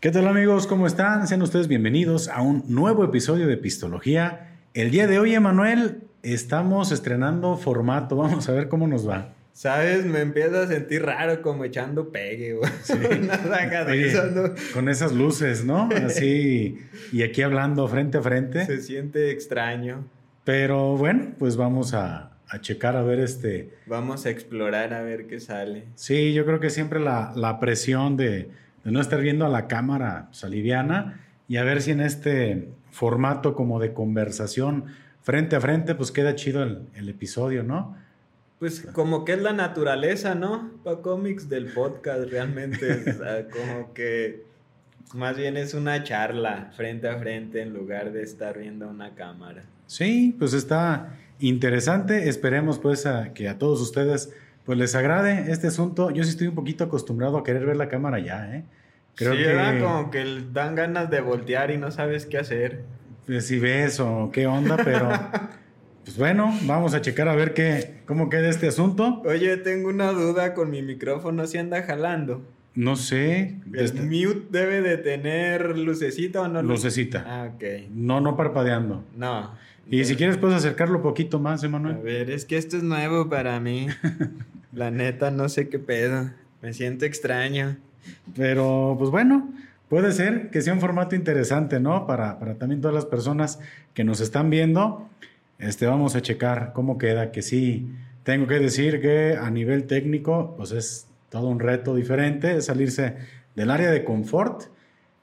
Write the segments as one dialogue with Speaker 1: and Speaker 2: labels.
Speaker 1: ¿Qué tal amigos? ¿Cómo están? Sean ustedes bienvenidos a un nuevo episodio de Pistología. El día de hoy, Emanuel, estamos estrenando formato. Vamos a ver cómo nos va.
Speaker 2: ¿Sabes? Me empiezo a sentir raro como echando pegue, güey.
Speaker 1: Con esas luces, ¿no? Así, y aquí hablando frente a frente.
Speaker 2: Se siente extraño.
Speaker 1: Pero bueno, pues vamos a, checar a ver este...
Speaker 2: Vamos a explorar a ver qué sale.
Speaker 1: Sí, yo creo que siempre la, la presión de de no estar viendo a la cámara pues, aliviana y a ver si en este formato como de conversación frente a frente, pues queda chido el, episodio, ¿no?
Speaker 2: Pues como que es la naturaleza, ¿no? Para cómics del podcast realmente, como que más bien es una charla frente a frente en lugar de estar viendo una cámara.
Speaker 1: Sí, pues está interesante. Esperemos pues a que a todos ustedes pues les agrade este asunto. Yo sí estoy un poquito acostumbrado a querer ver la cámara ya, ¿eh?
Speaker 2: Creo sí, que... como que dan ganas de voltear y no sabes qué hacer.
Speaker 1: Pues si ves o qué onda, pero... pues bueno, vamos a checar a ver qué, cómo queda este asunto.
Speaker 2: Oye, tengo una duda con mi micrófono, si anda jalando.
Speaker 1: No sé.
Speaker 2: ¿El este mute debe de tener lucecita o no?
Speaker 1: Lucecita.
Speaker 2: Ah, ok.
Speaker 1: No, no parpadeando.
Speaker 2: No.
Speaker 1: Y si quieres puedes acercarlo un poquito más, Emanuel.
Speaker 2: A ver, es que esto es nuevo para mí. La neta, no sé qué pedo. Me siento extraño.
Speaker 1: Pero, pues bueno, puede ser que sea un formato interesante, ¿no? Para, para también todas las personas que nos están viendo. Este, vamos a checar cómo queda, que sí, tengo que decir que a nivel técnico, pues es todo un reto diferente, es salirse del área de confort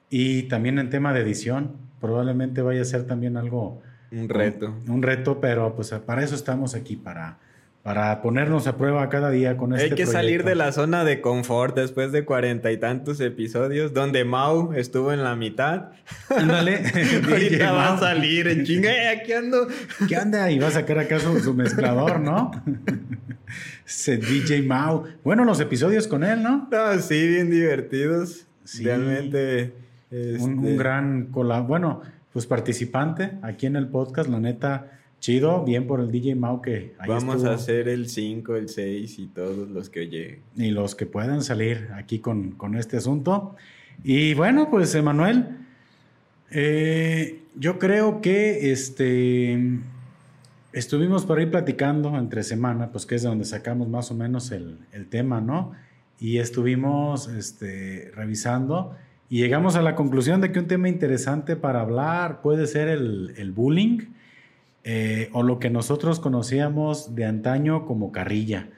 Speaker 1: y también en tema de edición, probablemente vaya a ser también algo...
Speaker 2: Un reto.
Speaker 1: Un, un reto, pero pues para eso estamos aquí, para para ponernos a prueba cada día con este
Speaker 2: Hay que salir de la zona de confort después de cuarenta y tantos episodios, donde Mau estuvo en la mitad.
Speaker 1: Ándale.
Speaker 2: Ahorita va a salir en chinga, eh, aquí ando.
Speaker 1: ¿Qué anda? Y va a sacar acá su, mezclador, ¿no? Ese DJ Mau. Bueno, los episodios con él, ¿no?
Speaker 2: No, sí, bien divertidos. Realmente.
Speaker 1: Un, un, este gran cola bueno, pues participante aquí en el podcast, la neta Chido, bien por el DJ Mau que
Speaker 2: ahí Vamos a hacer el 5, el 6 y todos los que lleguen.
Speaker 1: Y los que puedan salir aquí con, este asunto. Y bueno, pues Emanuel, eh, yo creo que este, estuvimos por ahí platicando entre semana, pues que es de donde sacamos más o menos el, tema, ¿no? Y estuvimos este, revisando y llegamos a la conclusión de que un tema interesante para hablar puede ser el, el bullying eh, o lo que nosotros conocíamos de antaño como carrilla.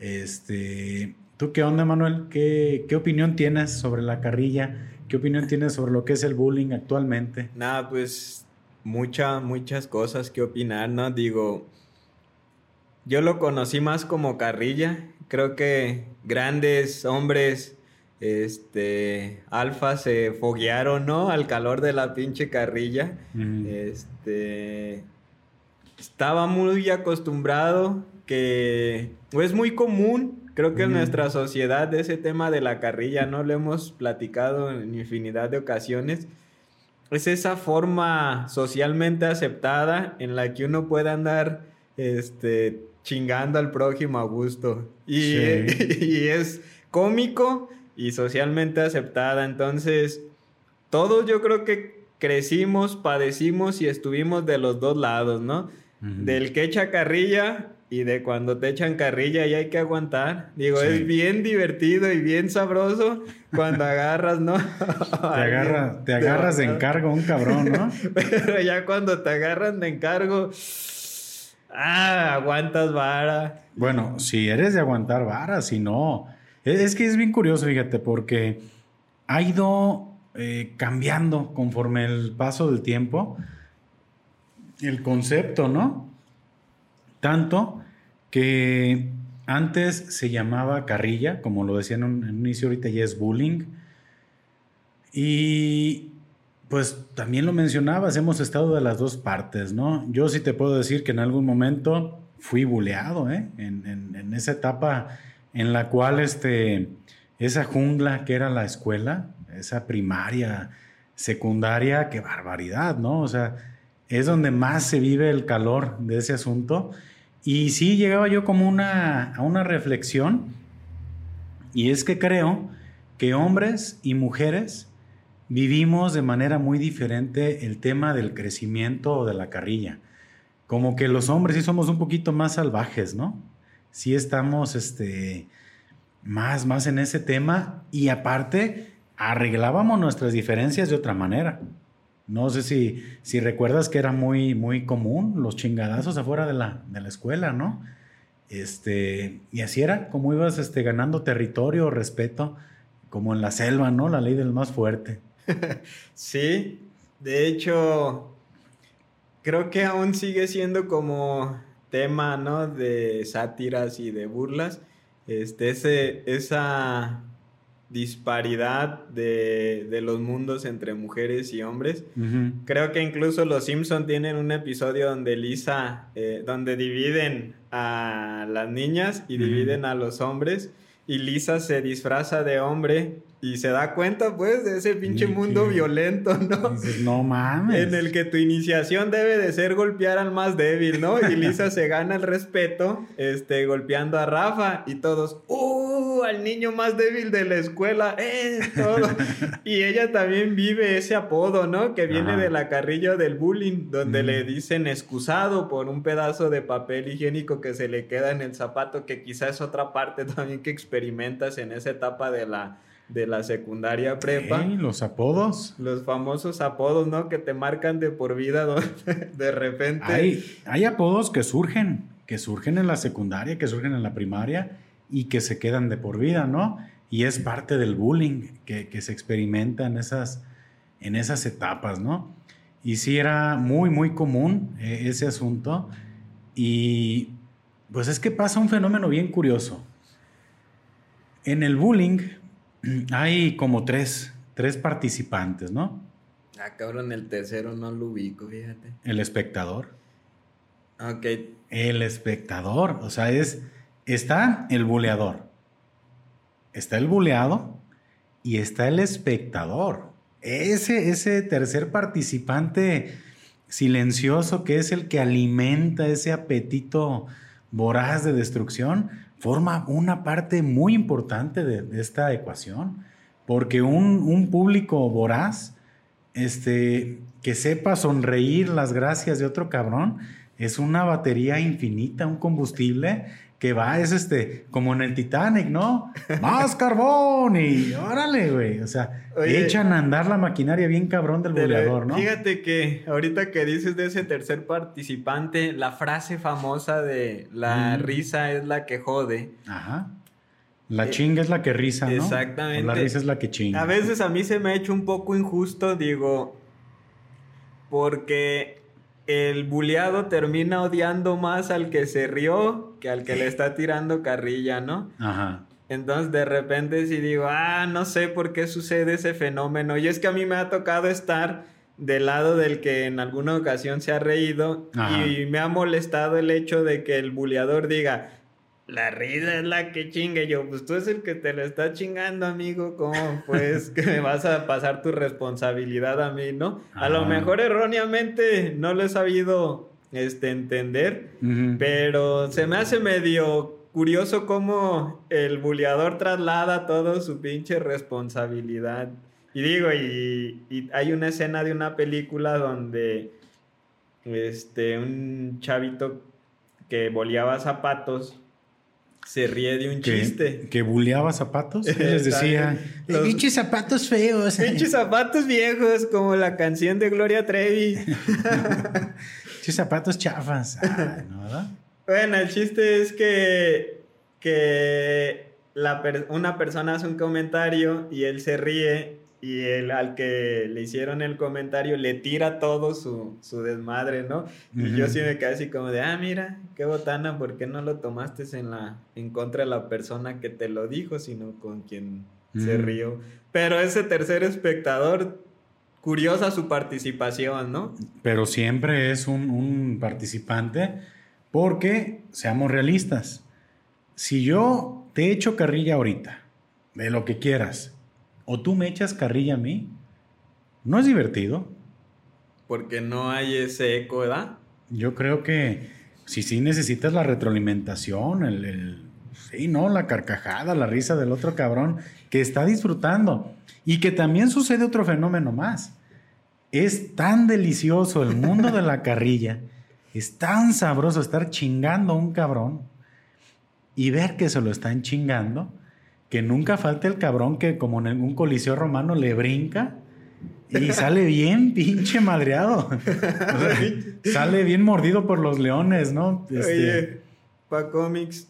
Speaker 1: Este, ¿Tú qué onda, Manuel? ¿Qué, ¿Qué, opinión tienes sobre la carrilla? ¿Qué opinión tienes sobre lo que es el bullying actualmente?
Speaker 2: Nada, pues muchas, muchas cosas que opinar, ¿no? Digo, yo lo conocí más como carrilla. Creo que grandes hombres, este, alfa se foguearon, ¿no? Al calor de la pinche carrilla. Este, estaba muy acostumbrado que es muy común, creo que en nuestra sociedad ese tema de la carrilla, ¿no? Lo hemos platicado en infinidad de ocasiones. Es esa forma socialmente aceptada en la que uno puede andar este, chingando al prójimo a gusto. Y, y es cómico y socialmente aceptada. Entonces, todos yo creo que crecimos, padecimos y estuvimos de los dos lados, ¿no? del que echa carrilla y de cuando te echan carrilla y hay que aguantar. Digo, es bien divertido y bien sabroso cuando agarras, ¿no?
Speaker 1: te, te agarras de encargo un cabrón, ¿no?
Speaker 2: Pero ya cuando te agarran de encargo, ah, aguantas vara.
Speaker 1: Bueno, si eres de aguantar vara, si no. Es que es bien curioso, fíjate, porque ha ido eh, cambiando conforme el paso del tiempo el concepto, ¿no? Tanto que antes se llamaba carrilla, como lo decían en un inicio, ahorita ya es bullying. Y pues también lo mencionabas, hemos estado de las dos partes, ¿no? Yo sí te puedo decir que en algún momento fui buleado, ¿eh? En, esa etapa en la cual este, esa jungla que era la escuela, esa primaria, secundaria, qué barbaridad, ¿no? O sea, es donde más se vive el calor de ese asunto. Y sí llegaba yo como una, a una reflexión, y es que creo que hombres y mujeres vivimos de manera muy diferente el tema del crecimiento o de la carrilla. Como que los hombres sí somos un poquito más salvajes, ¿no? Sí estamos este, más, más en ese tema y aparte arreglábamos nuestras diferencias de otra manera. No sé si, si recuerdas que era muy, muy común los chingadazos afuera de la, de la escuela, ¿no? Este, y así era como ibas este, ganando territorio, respeto, como en la selva, ¿no? La ley del más fuerte.
Speaker 2: sí, de hecho, creo que aún sigue siendo como tema, ¿no? De sátiras y de burlas. Este, ese, esa disparidad de, los mundos entre mujeres y hombres. Creo que incluso los Simpson tienen un episodio donde Lisa, eh, donde dividen a las niñas y dividen a los hombres y Lisa se disfraza de hombre y se da cuenta, pues, de ese pinche mundo violento, ¿no?
Speaker 1: no mames.
Speaker 2: En el que tu iniciación debe de ser golpear al más débil, ¿no? Y Lisa se gana el respeto, este, golpeando a Rafa y todos, ¡uh! Al niño más débil de la escuela, ¡eh! Todo. y ella también vive ese apodo, ¿no? Que viene de la carrilla del bullying, donde le dicen excusado por un pedazo de papel higiénico que se le queda en el zapato, que quizás es otra parte también que experimentas en esa etapa de la de la secundaria prepa.
Speaker 1: los apodos.
Speaker 2: Los famosos apodos, ¿no? Que te marcan de por vida de repente.
Speaker 1: Hay, hay apodos que surgen, que surgen en la secundaria, que surgen en la primaria y que se quedan de por vida, ¿no? Y es parte del bullying que, se experimenta en esas, en esas etapas, ¿no? Y sí era muy, muy común eh, ese asunto. Y pues es que pasa un fenómeno bien curioso. En el bullying, hay como tres, tres participantes, ¿no?
Speaker 2: Ah, cabrón, el tercero no lo ubico, fíjate.
Speaker 1: El espectador.
Speaker 2: Ok.
Speaker 1: El espectador, o sea, es, está el buleador, está el buleado y está el espectador. Ese, ese tercer participante silencioso que es el que alimenta ese apetito voraz de destrucción, forma una parte muy importante de, esta ecuación, porque un, público voraz, este, que sepa sonreír las gracias de otro cabrón, es una batería infinita, un combustible que va, es este, como en el Titanic, ¿no? Más carbón y órale, güey. O sea, echan a andar la maquinaria bien cabrón del boleador, ¿no?
Speaker 2: Fíjate que ahorita que dices de ese tercer participante, la frase famosa de la risa es la que jode.
Speaker 1: Ajá. La chinga es la que risa, ¿no?
Speaker 2: Exactamente.
Speaker 1: la risa es la que chinga.
Speaker 2: A veces a mí se me ha hecho un poco injusto, digo, porque el buleado termina odiando más al que se rió que al que le está tirando carrilla, ¿no?
Speaker 1: Ajá.
Speaker 2: Entonces de repente si digo, ah, no sé por qué sucede ese fenómeno. Y es que a mí me ha tocado estar del lado del que en alguna ocasión se ha reído y me ha molestado el hecho de que el buleador diga, la risa es la que chingue. Yo, pues tú es el que te lo está chingando, amigo. ¿Cómo pues que me vas a pasar tu responsabilidad a mí, no? A lo mejor erróneamente no lo he sabido este, entender, pero se me hace medio curioso cómo el buleador traslada todo su pinche responsabilidad. Y digo, y, y hay una escena de una película donde este, un chavito que boleaba zapatos se ríe de un chiste.
Speaker 1: ¿Que buleaba zapatos? les decía? Los pinches zapatos feos.
Speaker 2: Pinches zapatos viejos, como la canción de Gloria Trevi.
Speaker 1: pinches zapatos chafas.
Speaker 2: Bueno, el chiste es que, que la una persona hace un comentario y él se ríe y el, al que le hicieron el comentario le tira todo su, desmadre, ¿no? Y yo sí me quedé así como de, ah, mira, qué botana, ¿por qué no lo tomaste en, la, en contra de la persona que te lo dijo, sino con quien se rió? Pero ese tercer espectador, curiosa su participación, ¿no?
Speaker 1: Pero siempre es un, un participante porque, seamos realistas, si yo te echo carrilla ahorita, de lo que quieras, o tú me echas carrilla a mí, no es divertido.
Speaker 2: Porque no hay ese eco, ¿verdad?
Speaker 1: Yo creo que si sí necesitas la retroalimentación, el, Sí, no, la carcajada, la risa del otro cabrón que está disfrutando. Y que también sucede otro fenómeno más. Es tan delicioso el mundo de la carrilla, es tan sabroso estar chingando a un cabrón y ver que se lo están chingando, que nunca falta el cabrón que como en un coliseo romano le brinca y sale bien pinche madreado. sale bien mordido por los leones, ¿no?
Speaker 2: Este... Oye, pa cómics,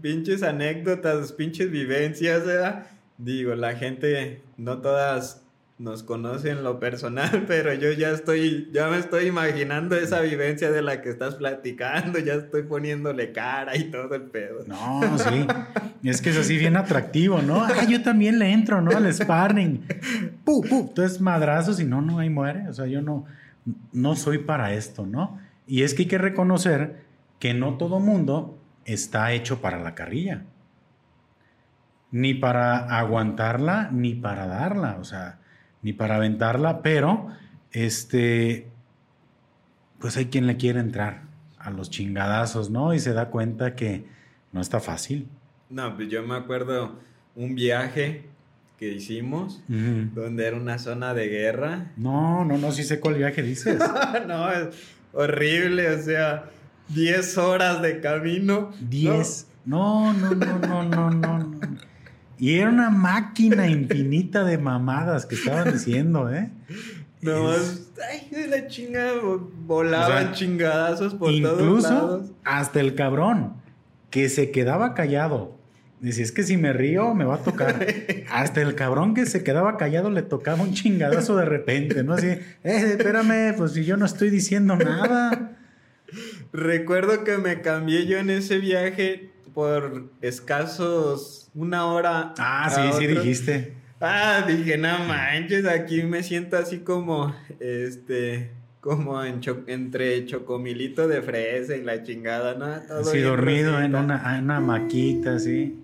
Speaker 2: pinches anécdotas, pinches vivencias, ¿verdad? Digo, la gente, no todas nos conocen lo personal, pero yo ya estoy, ya me estoy imaginando esa vivencia de la que estás platicando, ya estoy poniéndole cara y todo el pedo.
Speaker 1: No, sí, es que es así bien atractivo, ¿no? Ah, yo también le entro, ¿no? Al sparring. Pu, pu, entonces madrazos y no, no, ahí muere. O sea, yo no, no soy para esto, ¿no? Y es que hay que reconocer que no todo mundo está hecho para la carrilla. Ni para aguantarla, ni para darla. O sea, ni para aventarla, pero este, pues hay quien le quiere entrar a los chingadazos, ¿no? Y se da cuenta que no está fácil.
Speaker 2: No, pues yo me acuerdo un viaje que hicimos, donde era una zona de guerra.
Speaker 1: No, no, no, sí sé cuál viaje dices.
Speaker 2: no, es horrible, o sea, 10 horas de camino.
Speaker 1: 10. No, no, no, no, no, no. no. Y era una máquina infinita de mamadas que estaban diciendo, ¿eh?
Speaker 2: No, ay, de la chingada, volaban chingadazos por todos lados.
Speaker 1: hasta el cabrón que se quedaba callado. Decía, es que si me río me va a tocar. hasta el cabrón que se quedaba callado le tocaba un chingadazo de repente, ¿no? Así, eh, espérame, pues si yo no estoy diciendo nada.
Speaker 2: Recuerdo que me cambié yo en ese viaje por escasos una hora.
Speaker 1: Ah, sí, sí dijiste.
Speaker 2: Ah, dije, no manches, aquí me siento así como, este, como en entre chocomilito de fresa y la chingada, ¿no?
Speaker 1: Todo dormido en una, en una maquita, sí.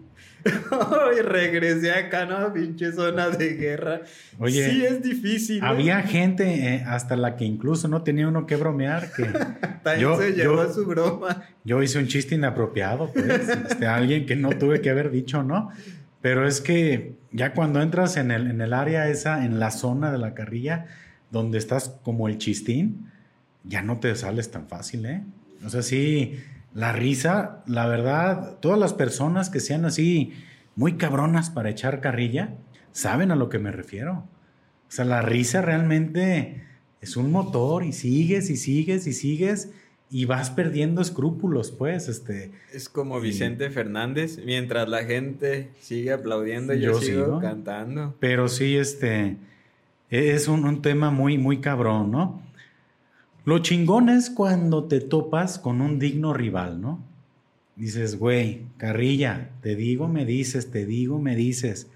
Speaker 2: y regresé acá, ¿no? Pinche zona de guerra. Oye, sí es difícil.
Speaker 1: ¿eh? Había gente eh, hasta la que incluso no tenía uno que bromear. Que
Speaker 2: yo, se llevó su broma.
Speaker 1: Yo hice un chiste inapropiado, pues. este, alguien que no tuve que haber dicho, ¿no? Pero es que ya cuando entras en el, en el área esa, en la zona de la carrilla, donde estás como el chistín, ya no te sales tan fácil, ¿eh? O sea, sí la risa, la verdad, todas las personas que sean así muy cabronas para echar carrilla, saben a lo que me refiero. O sea, la risa realmente es un motor y sigues y sigues y sigues y vas perdiendo escrúpulos, pues, este.
Speaker 2: Es como Vicente Fernández, mientras la gente sigue aplaudiendo, yo, yo sigo, cantando.
Speaker 1: Pero sí, este, es un, un tema muy, muy cabrón, ¿no? Lo chingón es cuando te topas con un digno rival, ¿no? Dices, güey, carrilla, te digo, me dices, te digo, me dices.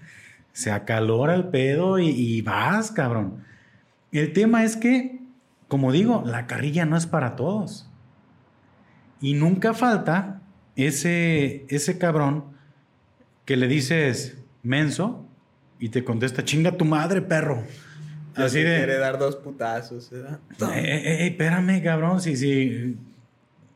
Speaker 1: Se acalora el pedo y, vas, cabrón. El tema es que, como digo, la carrilla no es para todos. Y nunca falta ese, ese cabrón que le dices, menso, y te contesta, chinga tu madre, perro.
Speaker 2: Así de. Quiere dar dos putazos, ¿verdad?
Speaker 1: Eh, eh, eh, espérame, cabrón, si, si,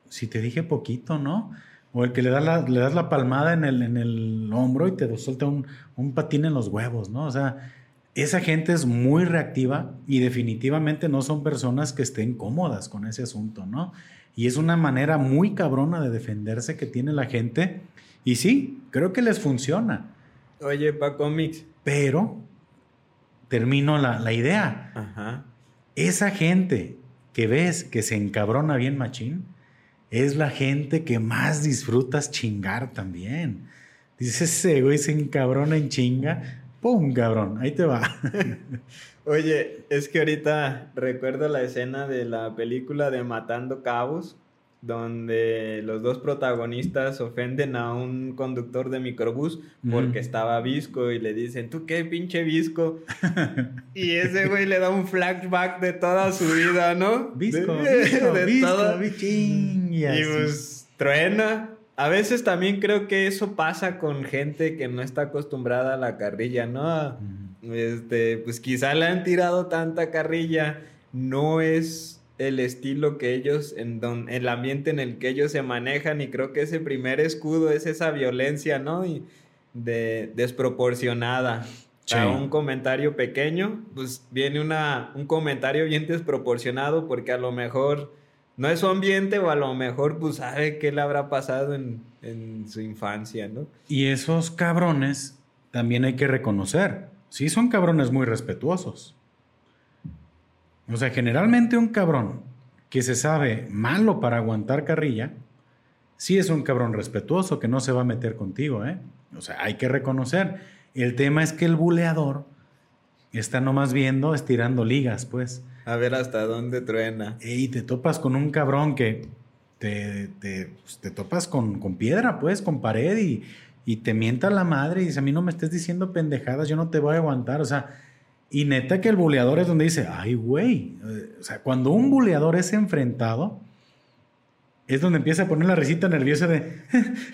Speaker 1: si te dije poquito, ¿no? O el que le, da la, le das la palmada en el, en el hombro y te suelta un, un patín en los huevos, ¿no? O sea, esa gente es muy reactiva y definitivamente no son personas que estén cómodas con ese asunto, ¿no? Y es una manera muy cabrona de defenderse que tiene la gente. Y sí, creo que les funciona.
Speaker 2: Oye, pa cómics.
Speaker 1: Pero termino la, idea. Esa gente que ves que se encabrona bien machín, es la gente que más disfrutas chingar también. Dices, ese güey se encabrona en chinga, ¡pum, cabrón! Ahí te va.
Speaker 2: Oye, es que ahorita recuerdo la escena de la película de Matando Cabos, donde los dos protagonistas ofenden a un conductor de microbús porque estaba visco y le dicen, ¿tú qué pinche visco? y ese güey le da un flashback de toda su vida, ¿no?
Speaker 1: Visco, visco, de visco,
Speaker 2: y pues truena. A veces también creo que eso pasa con gente que no está acostumbrada a la carrilla, ¿no? Este, pues quizá le han tirado tanta carrilla, no es el estilo que ellos, en don, el ambiente en el que ellos se manejan y creo que ese primer escudo es esa violencia, ¿no? Y de desproporcionada. A un comentario pequeño, pues viene una, un comentario bien desproporcionado porque a lo mejor no es su ambiente o a lo mejor pues sabe qué le habrá pasado en, en su infancia, ¿no?
Speaker 1: Y esos cabrones también hay que reconocer, sí son cabrones muy respetuosos. O sea, generalmente un cabrón que se sabe malo para aguantar carrilla, sí es un cabrón respetuoso que no se va a meter contigo, ¿eh? O sea, hay que reconocer. El tema es que el buleador está nomás viendo, estirando ligas, pues.
Speaker 2: A ver hasta dónde truena.
Speaker 1: Y te topas con un cabrón que te, te, pues, te topas con, con, piedra, pues, con pared y, y te mienta la madre y dice, a mí no me estés diciendo pendejadas, yo no te voy a aguantar. O sea, y neta que el buleador es donde dice, ay, güey. O sea, cuando un buleador es enfrentado, es donde empieza a poner la risita nerviosa de,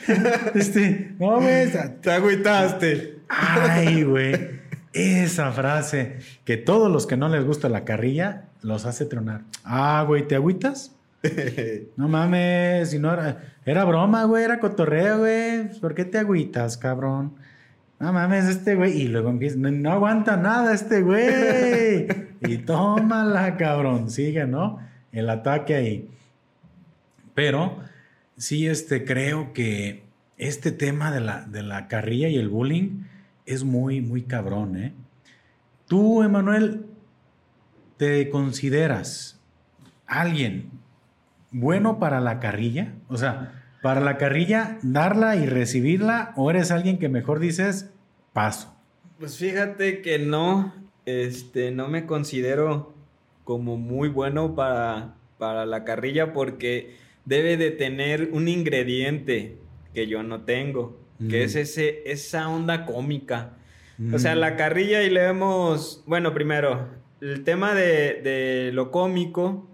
Speaker 1: este, no, güey,
Speaker 2: te agüitaste.
Speaker 1: Ay, güey. Esa frase que todos los que no les gusta la carrilla los hace tronar. Ah, güey, ¿te agüitas? no mames, si no era, era broma, güey, era cotorreo, güey. ¿Por qué te agüitas, cabrón? No mames, este güey. Y luego empieza, no, aguanta nada este güey. y tómala, cabrón. Sigue, ¿no? El ataque ahí. Pero sí, este, creo que este tema de la, de la carrilla y el bullying es muy, muy cabrón, ¿eh? Tú, Emanuel, ¿te consideras alguien bueno para la carrilla? O sea, para la carrilla, darla y recibirla, o eres alguien que mejor dices, paso.
Speaker 2: Pues fíjate que no, este, no me considero como muy bueno para, para la carrilla porque debe de tener un ingrediente que yo no tengo que es ese, esa onda cómica. O sea, la carrilla y leemos, bueno, primero, el tema de, lo cómico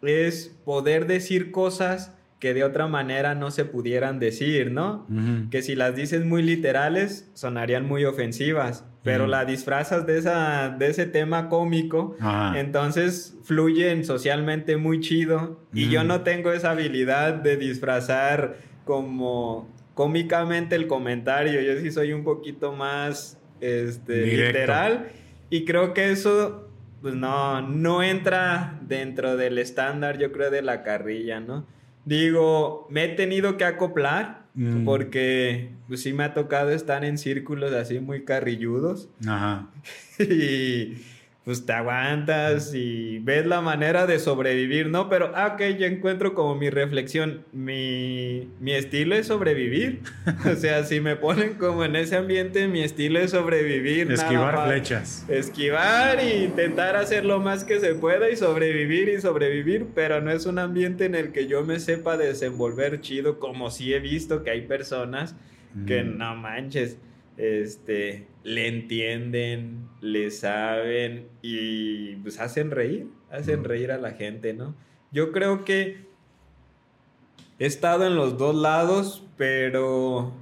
Speaker 2: es poder decir cosas que de otra manera no se pudieran decir, ¿no? Que si las dices muy literales, sonarían muy ofensivas, pero la disfrazas de, esa, de ese tema cómico, entonces fluyen socialmente muy chido. Y yo no tengo esa habilidad de disfrazar como cómicamente el comentario. Yo sí soy un poquito más este, literal. Y creo que eso, pues no, no entra dentro del estándar, yo creo, de la carrilla, ¿no? Digo, me he tenido que acoplar mm. porque pues sí me ha tocado estar en círculos así muy carrilludos. Ajá. y pues te aguantas y ves la manera de sobrevivir, ¿no? Pero, ah, ok, yo encuentro como mi reflexión, mi, mi estilo es sobrevivir. o sea, si me ponen como en ese ambiente, mi estilo es sobrevivir.
Speaker 1: Esquivar flechas.
Speaker 2: Esquivar e intentar hacer lo más que se pueda y sobrevivir y sobrevivir, pero no es un ambiente en el que yo me sepa desenvolver chido, como sí he visto que hay personas que mm. no manches este, le entienden, le saben y pues hacen reír, hacen reír a la gente, ¿no? Yo creo que he estado en los dos lados, pero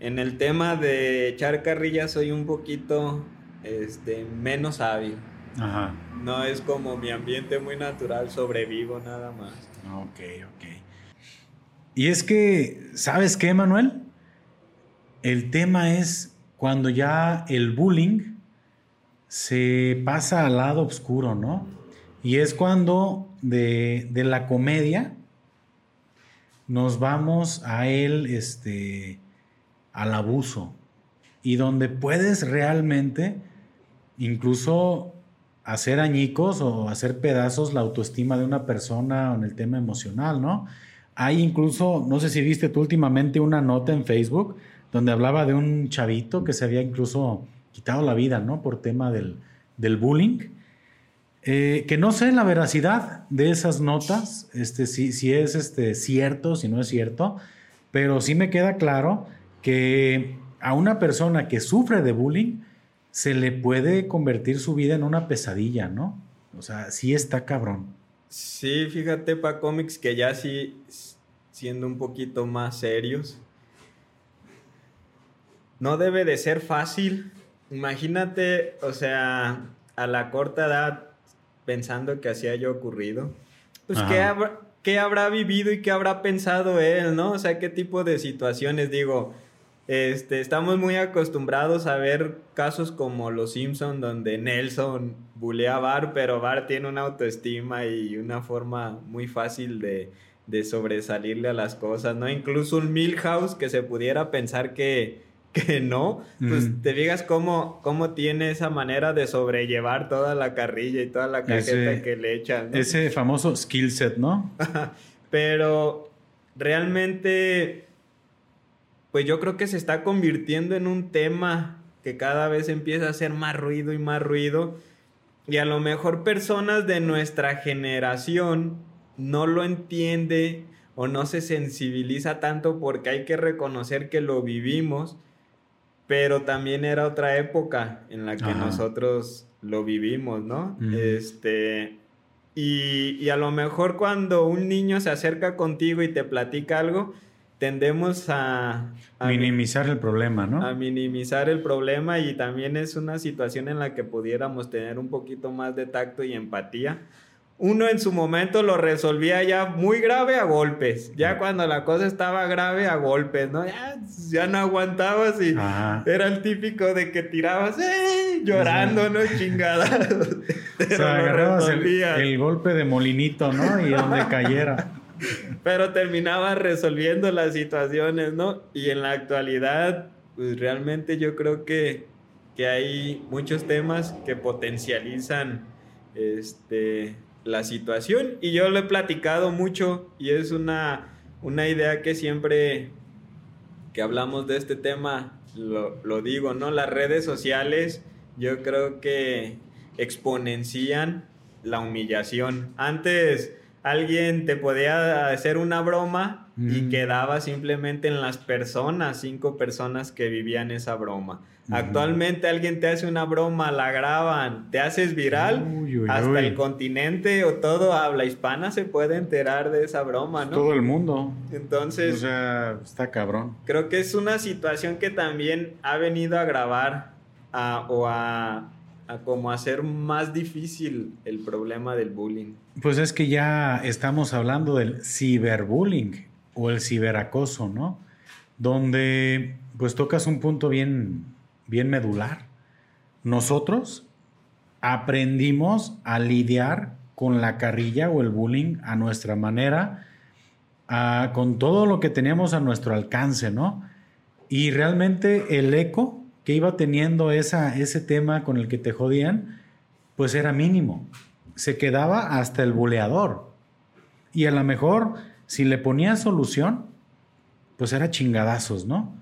Speaker 2: en el tema de echar carrilla soy un poquito este, menos hábil. Ajá. No es como mi ambiente muy natural, sobrevivo nada más.
Speaker 1: Ok, ok. Y es que, ¿sabes qué, Manuel? El tema es cuando ya el bullying se pasa al lado oscuro, ¿no? Y es cuando de, la comedia nos vamos a él, este, al abuso. Y donde puedes realmente incluso hacer añicos o hacer pedazos la autoestima de una persona en el tema emocional, ¿no? Hay incluso, no sé si viste tú últimamente una nota en Facebook donde hablaba de un chavito que se había incluso quitado la vida, ¿no? Por tema del, bullying. Eh, que no sé la veracidad de esas notas, este, si, si es este, cierto, si no es cierto, pero sí me queda claro que a una persona que sufre de bullying se le puede convertir su vida en una pesadilla, ¿no? O sea, sí está cabrón.
Speaker 2: Sí, fíjate, pa cómics que ya sí, siendo un poquito más serios, no debe de ser fácil. Imagínate, o sea, a la corta edad pensando que así haya ocurrido. Pues, ¿qué, habrá, ¿qué habrá vivido y qué habrá pensado él, no? O sea, ¿qué tipo de situaciones? Digo, este, estamos muy acostumbrados a ver casos como Los Simpson donde Nelson bulea a Bar, pero Bar tiene una autoestima y una forma muy fácil de, de sobresalirle a las cosas, ¿no? Incluso un Milhouse que se pudiera pensar que, que no, pues mm. te digas cómo, cómo tiene esa manera de sobrellevar toda la carrilla y toda la cajeta que le echan.
Speaker 1: Ese famoso skill set, ¿no?
Speaker 2: Pero realmente pues yo creo que se está convirtiendo en un tema que cada vez empieza a hacer más ruido y más ruido. Y a lo mejor personas de nuestra generación no lo entiende o no se sensibiliza tanto porque hay que reconocer que lo vivimos, pero también era otra época en la que nosotros lo vivimos, ¿no? Este, y, y a lo mejor cuando un niño se acerca contigo y te platica algo, tendemos a,
Speaker 1: minimizar el problema, ¿no?
Speaker 2: A minimizar el problema y también es una situación en la que pudiéramos tener un poquito más de tacto y empatía. Uno en su momento lo resolvía ya muy grave a golpes, ya cuando la cosa estaba grave a golpes, ¿no? Ya, no aguantabas y era el típico de que tirabas ¡eh! llorando, ¿no? Chingada.
Speaker 1: o sea, agarrabas el golpe de molinito, ¿no? Y donde cayera.
Speaker 2: Pero terminaba resolviendo las situaciones, ¿no? Y en la actualidad, pues realmente yo creo que, que hay muchos temas que potencializan este, la situación. Y yo lo he platicado mucho y es una, una idea que siempre que hablamos de este tema lo, lo digo, ¿no? Las redes sociales yo creo que exponencian la humillación. Antes alguien te podía hacer una broma y mm. quedaba simplemente en las personas, cinco personas que vivían esa broma. Actualmente alguien te hace una broma, la graban, te haces viral, hasta el continente o todo habla hispana se puede enterar de esa broma, ¿no?
Speaker 1: Todo el mundo.
Speaker 2: Entonces...
Speaker 1: O sea, está cabrón.
Speaker 2: Creo que es una situación que también ha venido a agravar o a a como hacer más difícil el problema del bullying.
Speaker 1: Pues es que ya estamos hablando del ciberbullying o el ciberacoso, ¿no? Donde pues tocas un punto bien, bien medular. Nosotros aprendimos a lidiar con la carrilla o el bullying a nuestra manera, con todo lo que teníamos a nuestro alcance, ¿no? Y realmente el eco que iba teniendo esa, ese tema con el que te jodían, pues era mínimo. Se quedaba hasta el buleador. Y a lo mejor, si le ponía solución, pues era chingadazos, ¿no?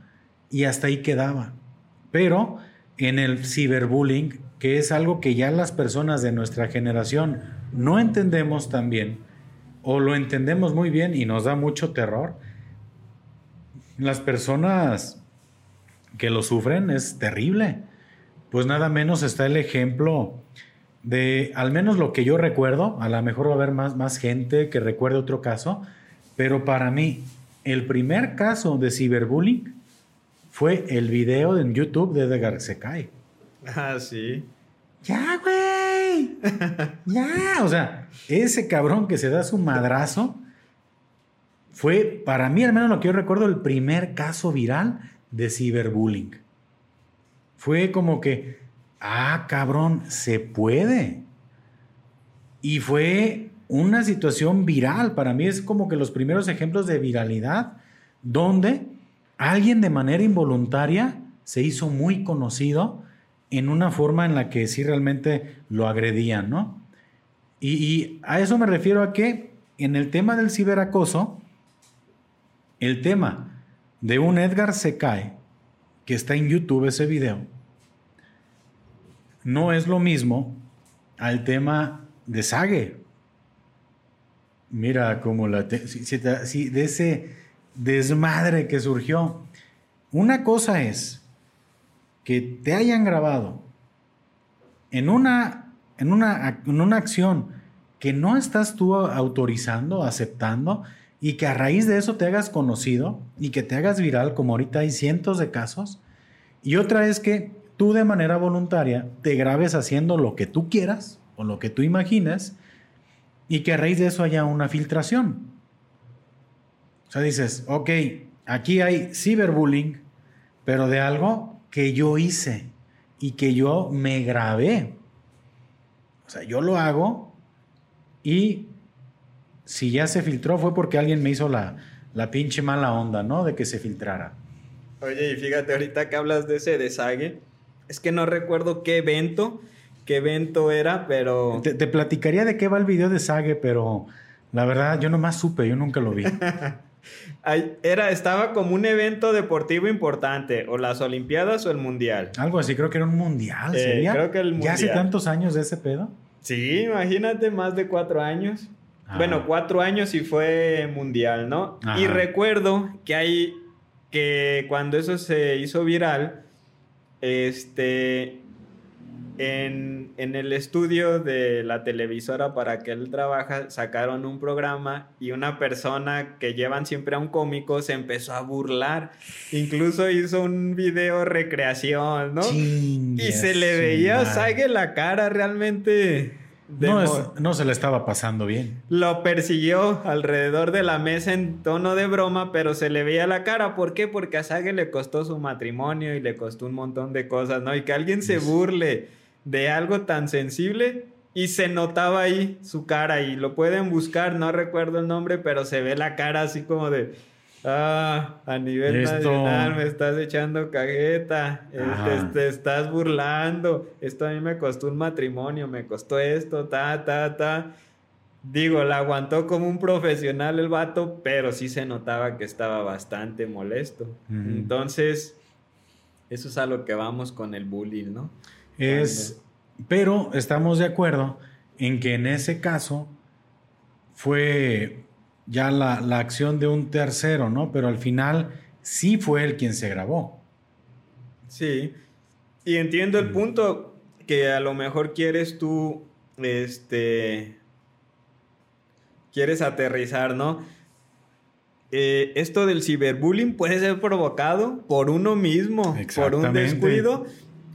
Speaker 1: Y hasta ahí quedaba. Pero en el ciberbullying, que es algo que ya las personas de nuestra generación no entendemos tan bien, o lo entendemos muy bien y nos da mucho terror, las personas que lo sufren es terrible. Pues nada menos está el ejemplo de, al menos lo que yo recuerdo, a lo mejor va a haber más, más gente que recuerde otro caso, pero para mí el primer caso de ciberbullying fue el video en YouTube de Edgar Secai.
Speaker 2: Ah, sí.
Speaker 1: Ya, güey. ya. O sea, ese cabrón que se da su madrazo fue, para mí, al menos lo que yo recuerdo, el primer caso viral de ciberbullying. Fue como que, ah, cabrón, se puede. Y fue una situación viral. Para mí es como que los primeros ejemplos de viralidad donde alguien de manera involuntaria se hizo muy conocido en una forma en la que sí realmente lo agredían, ¿no? Y, a eso me refiero a que en el tema del ciberacoso, el tema de un Edgar se cae, que está en YouTube ese video, no es lo mismo al tema de Sage. Mira cómo la... si, de ese desmadre que surgió. Una cosa es que te hayan grabado en una, en una, en una acción que no estás tú autorizando, aceptando, y que a raíz de eso te hagas conocido y que te hagas viral, como ahorita hay cientos de casos. Y otra es que tú de manera voluntaria te grabes haciendo lo que tú quieras o lo que tú imaginas y que a raíz de eso haya una filtración. O sea, dices, ok, aquí hay ciberbullying, pero de algo que yo hice y que yo me grabé. O sea, yo lo hago y si ya se filtró fue porque alguien me hizo la, la pinche mala onda, ¿no? De que se filtrara.
Speaker 2: Oye, y fíjate, ahorita que hablas de ese desague, es que no recuerdo qué evento, qué evento era, pero...
Speaker 1: Te, platicaría de qué va el video de Sage, pero la verdad yo nomás supe, yo nunca lo vi.
Speaker 2: era, estaba como un evento deportivo importante, o las Olimpiadas o el Mundial.
Speaker 1: Algo así, creo que era un Mundial, eh, ¿sería?
Speaker 2: creo que el Mundial.
Speaker 1: ¿Ya hace tantos años de ese pedo?
Speaker 2: Sí, imagínate, más de cuatro años. Ah. Bueno, cuatro años y fue mundial, ¿no? Y recuerdo que hay que cuando eso se hizo viral, este, en, el estudio de la televisora para que él trabaja, sacaron un programa y una persona que llevan siempre a un cómico se empezó a burlar. Incluso hizo un video recreación, ¿no? y se le veía a la cara realmente
Speaker 1: no, no, se le estaba pasando bien.
Speaker 2: Lo persiguió alrededor de la mesa en tono de broma, pero se le veía la cara. ¿Por qué? Porque a Sage le costó su matrimonio y le costó un montón de cosas, ¿no? Y que alguien se burle de algo tan sensible y se notaba ahí su cara y lo pueden buscar, no recuerdo el nombre, pero se ve la cara así como de Ah, a nivel nacional me estás echando cajeta, este, te, estás burlando, esto a mí me costó un matrimonio, me costó esto, ta, ta, ta. Digo, la aguantó como un profesional el vato, pero sí se notaba que estaba bastante molesto. Entonces, eso es a lo que vamos con el bullying, ¿no?
Speaker 1: Es, pero estamos de acuerdo en que en ese caso fue ya la, acción de un tercero, ¿no? Pero al final sí fue él quien se grabó.
Speaker 2: Sí. Y entiendo el punto que a lo mejor quieres tú, este, quieres aterrizar, ¿no? Eh, esto del ciberbullying puede ser provocado por uno mismo, por un descuido,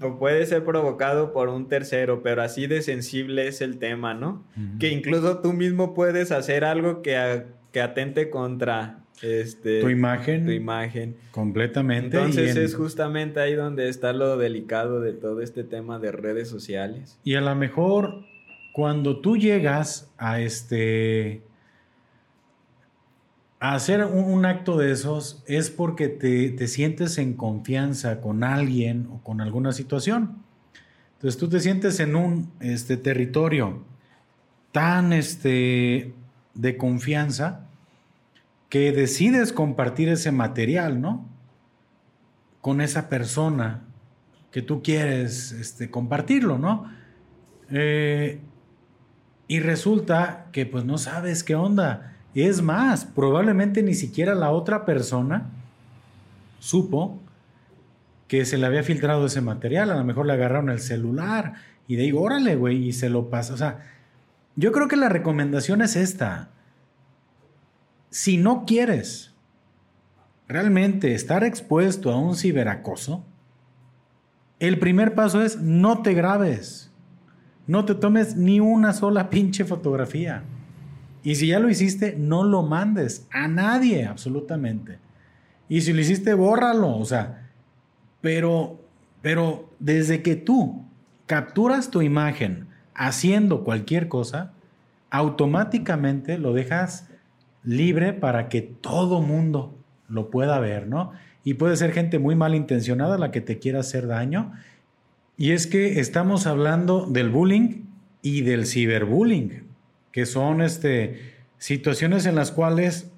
Speaker 2: o puede ser provocado por un tercero, pero así de sensible es el tema, ¿no? Que incluso tú mismo puedes hacer algo que que atente contra este,
Speaker 1: tu imagen.
Speaker 2: Tu imagen.
Speaker 1: Completamente.
Speaker 2: Entonces es justamente ahí donde está lo delicado de todo este tema de redes sociales.
Speaker 1: Y a lo mejor cuando tú llegas a este hacer un, acto de esos es porque te, te, sientes en confianza con alguien o con alguna situación. Entonces tú te sientes en un este, territorio tan este, de confianza que decides compartir ese material, ¿no? Con esa persona que tú quieres este, compartirlo, ¿no? Eh, y resulta que pues no sabes qué onda. Es más, probablemente ni siquiera la otra persona supo que se le había filtrado ese material. A lo mejor le agarraron el celular y de ahí, órale, güey, y se lo pasa. O sea, yo creo que la recomendación es esta. Si no quieres realmente estar expuesto a un ciberacoso, el primer paso es no te grabes. No te tomes ni una sola pinche fotografía. Y si ya lo hiciste, no lo mandes a nadie, absolutamente. Y si lo hiciste, bórralo. O sea, pero, pero desde que tú capturas tu imagen haciendo cualquier cosa, automáticamente lo dejas libre para que todo mundo lo pueda ver, ¿no? Y puede ser gente muy malintencionada la que te quiera hacer daño. Y es que estamos hablando del bullying y del ciberbullying, que son este, situaciones en las cuales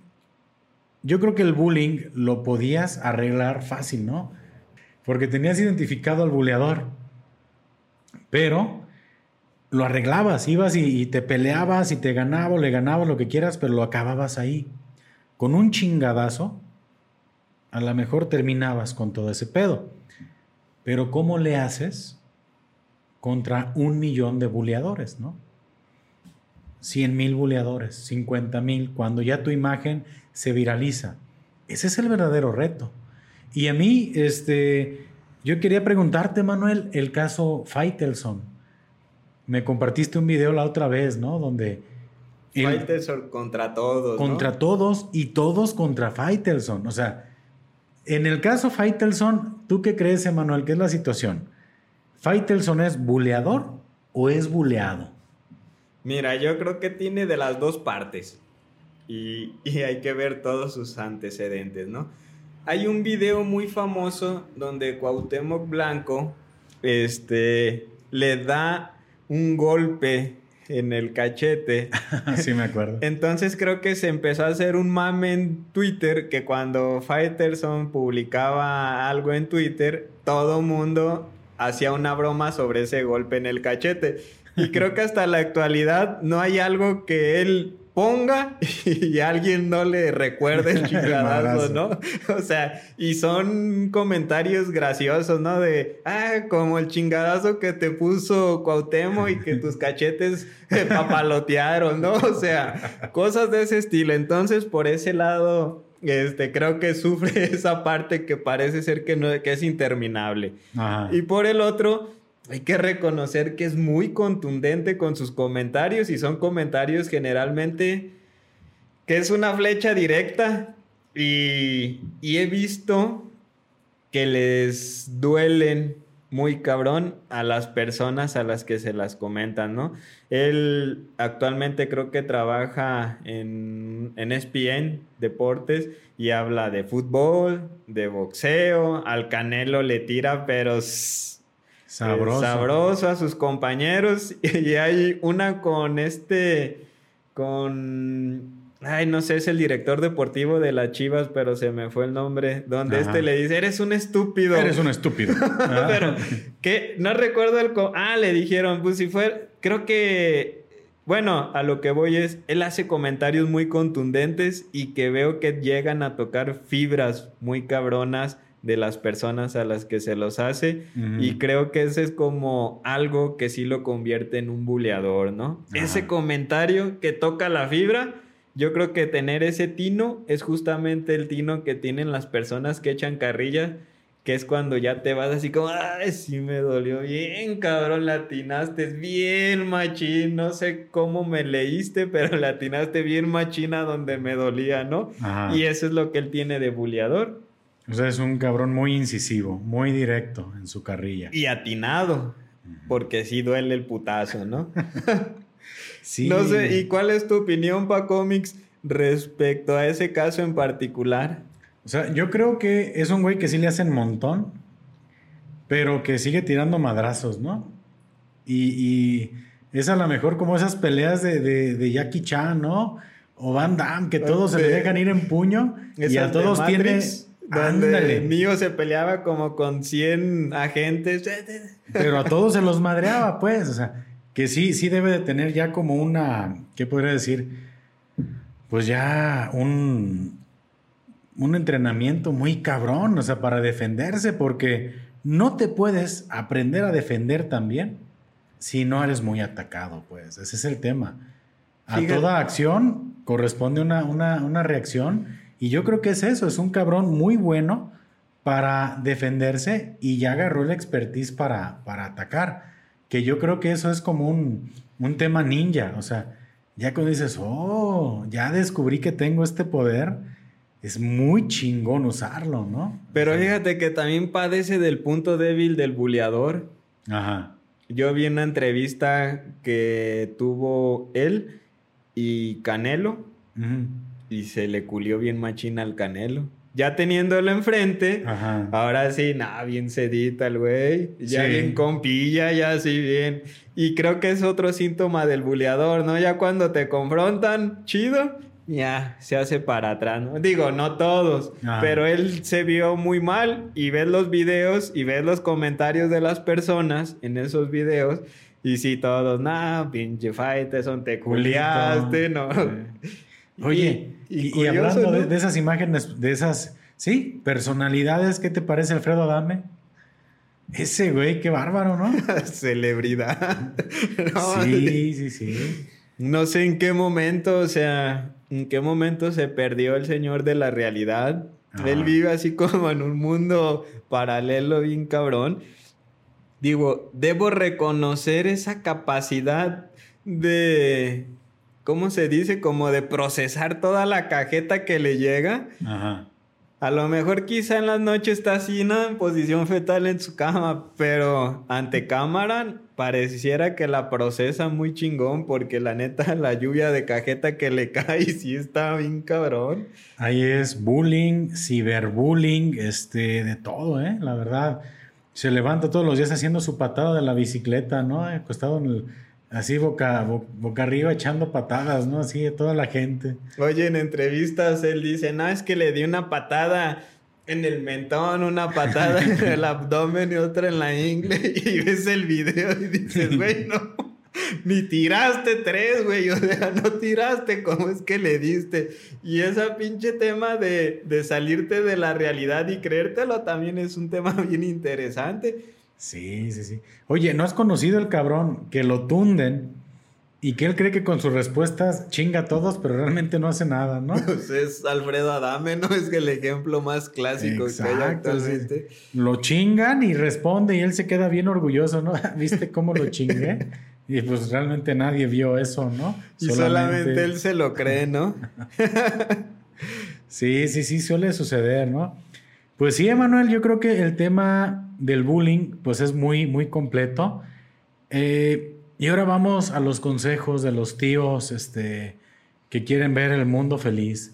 Speaker 1: yo creo que el bullying lo podías arreglar fácil, ¿no? Porque tenías identificado al buleador. Pero lo arreglabas, ibas y, te peleabas y te ganaba o le ganabas lo que quieras, pero lo acababas ahí. Con un chingadazo, a lo mejor terminabas con todo ese pedo. Pero ¿cómo le haces contra un millón de buleadores, no? 100 mil buleadores, 50 mil, cuando ya tu imagen se viraliza. Ese es el verdadero reto. Y a mí, este, yo quería preguntarte, Manuel, el caso Faitelson me compartiste un video la otra vez, ¿no? Donde...
Speaker 2: Faitelson contra todos.
Speaker 1: Contra todos y todos contra Faitelson. O sea, en el caso Faitelson, ¿tú qué crees, Emanuel? ¿Qué es la situación? ¿Faitelson es buleador o es buleado?
Speaker 2: Mira, yo creo que tiene de las dos partes. Y, y, hay que ver todos sus antecedentes, ¿no? Hay un video muy famoso donde Cuauhtémoc Blanco este, le da un golpe en el cachete.
Speaker 1: sí, me acuerdo.
Speaker 2: Entonces creo que se empezó a hacer un mame en Twitter que cuando Fighterson publicaba algo en Twitter, todo mundo hacía una broma sobre ese golpe en el cachete. Y creo que hasta la actualidad no hay algo que él ponga y alguien no le recuerde el chingadazo, ¿no? O sea, y son comentarios graciosos, ¿no? De, ah, como el chingadazo que te puso Cuauhtémoc y que tus cachetes papalotearon, ¿no? O sea, cosas de ese estilo. Entonces, por ese lado, este, creo que sufre esa parte que parece ser que, no, que es interminable. Y por el otro, hay que reconocer que es muy contundente con sus comentarios y son comentarios generalmente que es una flecha directa y, he visto que les duelen muy cabrón a las personas a las que se las comentan, ¿no? Él actualmente creo que trabaja en, en ESPN Deportes y habla de fútbol, de boxeo, al Canelo le tira, pero Sabroso. sabroso a sus compañeros. Y hay una con este, con, ay, no sé, es el director deportivo de las Chivas, pero se me fue el nombre, donde este le dice, eres un estúpido.
Speaker 1: Eres un estúpido.
Speaker 2: pero, que no recuerdo el... Ah, le dijeron, pues si fue, creo que bueno, a lo que voy es, él hace comentarios muy contundentes y que veo que llegan a tocar fibras muy cabronas de las personas a las que se los hace. Y creo que ese es como algo que sí lo convierte en un buleador, ¿no? Ese comentario que toca la fibra, yo creo que tener ese tino es justamente el tino que tienen las personas que echan carrilla, que es cuando ya te vas así como, ay, sí me dolió bien, cabrón, latinaste bien machín, no sé cómo me leíste, pero latinaste bien machina donde me dolía, ¿no? Y eso es lo que él tiene de buleador
Speaker 1: o sea, es un cabrón muy incisivo, muy directo en su carrilla.
Speaker 2: Y atinado, porque sí duele el putazo, ¿no? sí. No sé, ¿y cuál es tu opinión, Pa Comics, respecto a ese caso en particular?
Speaker 1: O sea, yo creo que es un güey que sí le hacen montón, pero que sigue tirando madrazos, ¿no? Y, es a lo mejor como esas peleas de, Jackie Chan, ¿no? O Van Damme, que todos se le dejan ir en puño y a todos tiene
Speaker 2: donde mío se peleaba como con 100 agentes.
Speaker 1: Pero a todos se los madreaba, pues. O sea, que sí, sí debe de tener ya como una, ¿qué podría decir? Pues ya un, un entrenamiento muy cabrón, o sea, para defenderse, porque no te puedes aprender a defender también si no eres muy atacado, pues. Ese es el tema. A toda acción corresponde una, una, una reacción y yo creo que es eso, es un cabrón muy bueno para defenderse y ya agarró el expertise para, para atacar. Que yo creo que eso es como un, un tema ninja. O sea, ya cuando dices, oh, ya descubrí que tengo este poder, es muy chingón usarlo, ¿no?
Speaker 2: Pero fíjate que también padece del punto débil del buleador. Ajá. Yo vi una entrevista que tuvo él y Canelo y se le culió bien machina al Canelo. Ya teniéndolo enfrente, ahora sí, nada, bien sedita el güey, ya bien compilla, ya así bien. Y creo que es otro síntoma del buleador, ¿no? Ya cuando te confrontan, chido, ya se hace para atrás, ¿no? Digo, no todos, pero él se vio muy mal y ves los videos y ves los comentarios de las personas en esos videos y sí, todos, nah, pinche fight, son te culiaste, ¿no?
Speaker 1: Oye, y, hablando de, esas imágenes, de esas, sí, personalidades, ¿qué te parece Alfredo Adame? Ese güey, qué bárbaro, ¿no?
Speaker 2: Celebridad.
Speaker 1: sí, sí, sí.
Speaker 2: No sé en qué momento, o sea, en qué momento se perdió el señor de la realidad. Él vive así como en un mundo paralelo bien cabrón. digo, debo reconocer esa capacidad de, ¿cómo se dice? Como de procesar toda la cajeta que le llega. Ajá. A lo mejor quizá en las noches está así, ¿no? En posición fetal en su cama, pero ante cámara pareciera que la procesa muy chingón porque la neta la lluvia de cajeta que le cae sí está bien cabrón.
Speaker 1: Ahí es bullying, ciberbullying, este, de todo, ¿eh? La verdad. Se levanta todos los días haciendo su patada de la bicicleta, ¿no? Acostado en el así boca, boca arriba echando patadas, ¿no? Así de toda la gente.
Speaker 2: Oye, en entrevistas él dice, no, es que le di una patada en el mentón, una patada en el abdomen y otra en la ingle. Y ves el video y dices, güey, no, ni tiraste tres, güey. O sea, no tiraste, ¿cómo es que le diste? Y ese pinche tema de, de salirte de la realidad y creértelo también es un tema bien interesante.
Speaker 1: Sí, sí, sí. Oye, ¿no has conocido el cabrón que lo tunden y que él cree que con sus respuestas chinga a todos, pero realmente no hace nada, ¿no?
Speaker 2: Pues es Alfredo Adame, ¿no? Es el ejemplo más clásico que hay actualmente.
Speaker 1: Lo chingan y responde y él se queda bien orgulloso, ¿no? ¿Viste cómo lo chingué? Y pues realmente nadie vio eso, ¿no?
Speaker 2: Y solamente él se lo cree, ¿no?
Speaker 1: sí, sí, sí, suele suceder, ¿no? Pues sí, Emanuel, yo creo que el tema del bullying pues es muy, muy completo. Eh, y ahora vamos a los consejos de los tíos este, que quieren ver el mundo feliz.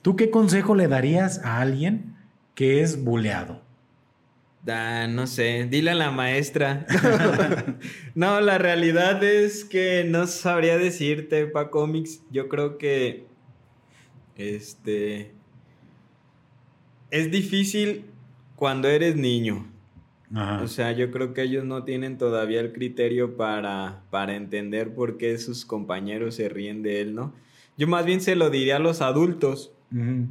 Speaker 1: ¿Tú qué consejo le darías a alguien que es buleado?
Speaker 2: Da, no sé, dile a la maestra. no, la realidad es que no sabría decirte, pa cómics. Yo creo que este es difícil cuando eres niño. O sea, yo creo que ellos no tienen todavía el criterio para, para entender por qué sus compañeros se ríen de él, ¿no? Yo más bien se lo diría a los adultos.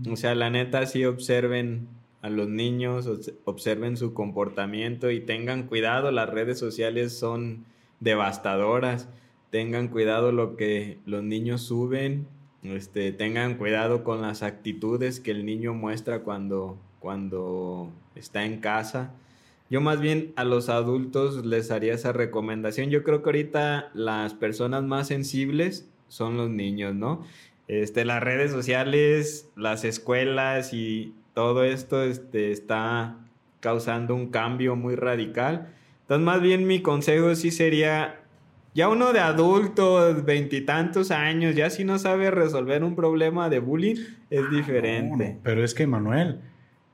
Speaker 2: O sea, la neta, sí observen a los niños, observen su comportamiento y tengan cuidado. Las redes sociales son devastadoras. Tengan cuidado lo que los niños suben este, tengan cuidado con las actitudes que el niño muestra cuando, cuando está en casa. Yo más bien a los adultos les haría esa recomendación. Yo creo que ahorita las personas más sensibles son los niños, ¿no? Este, las redes sociales, las escuelas y todo esto este, está causando un cambio muy radical. Entonces, más bien mi consejo sí sería ya uno de adulto, veintitantos años, ya si no sabe resolver un problema de bullying, es ah, diferente.
Speaker 1: pero es que, Manuel,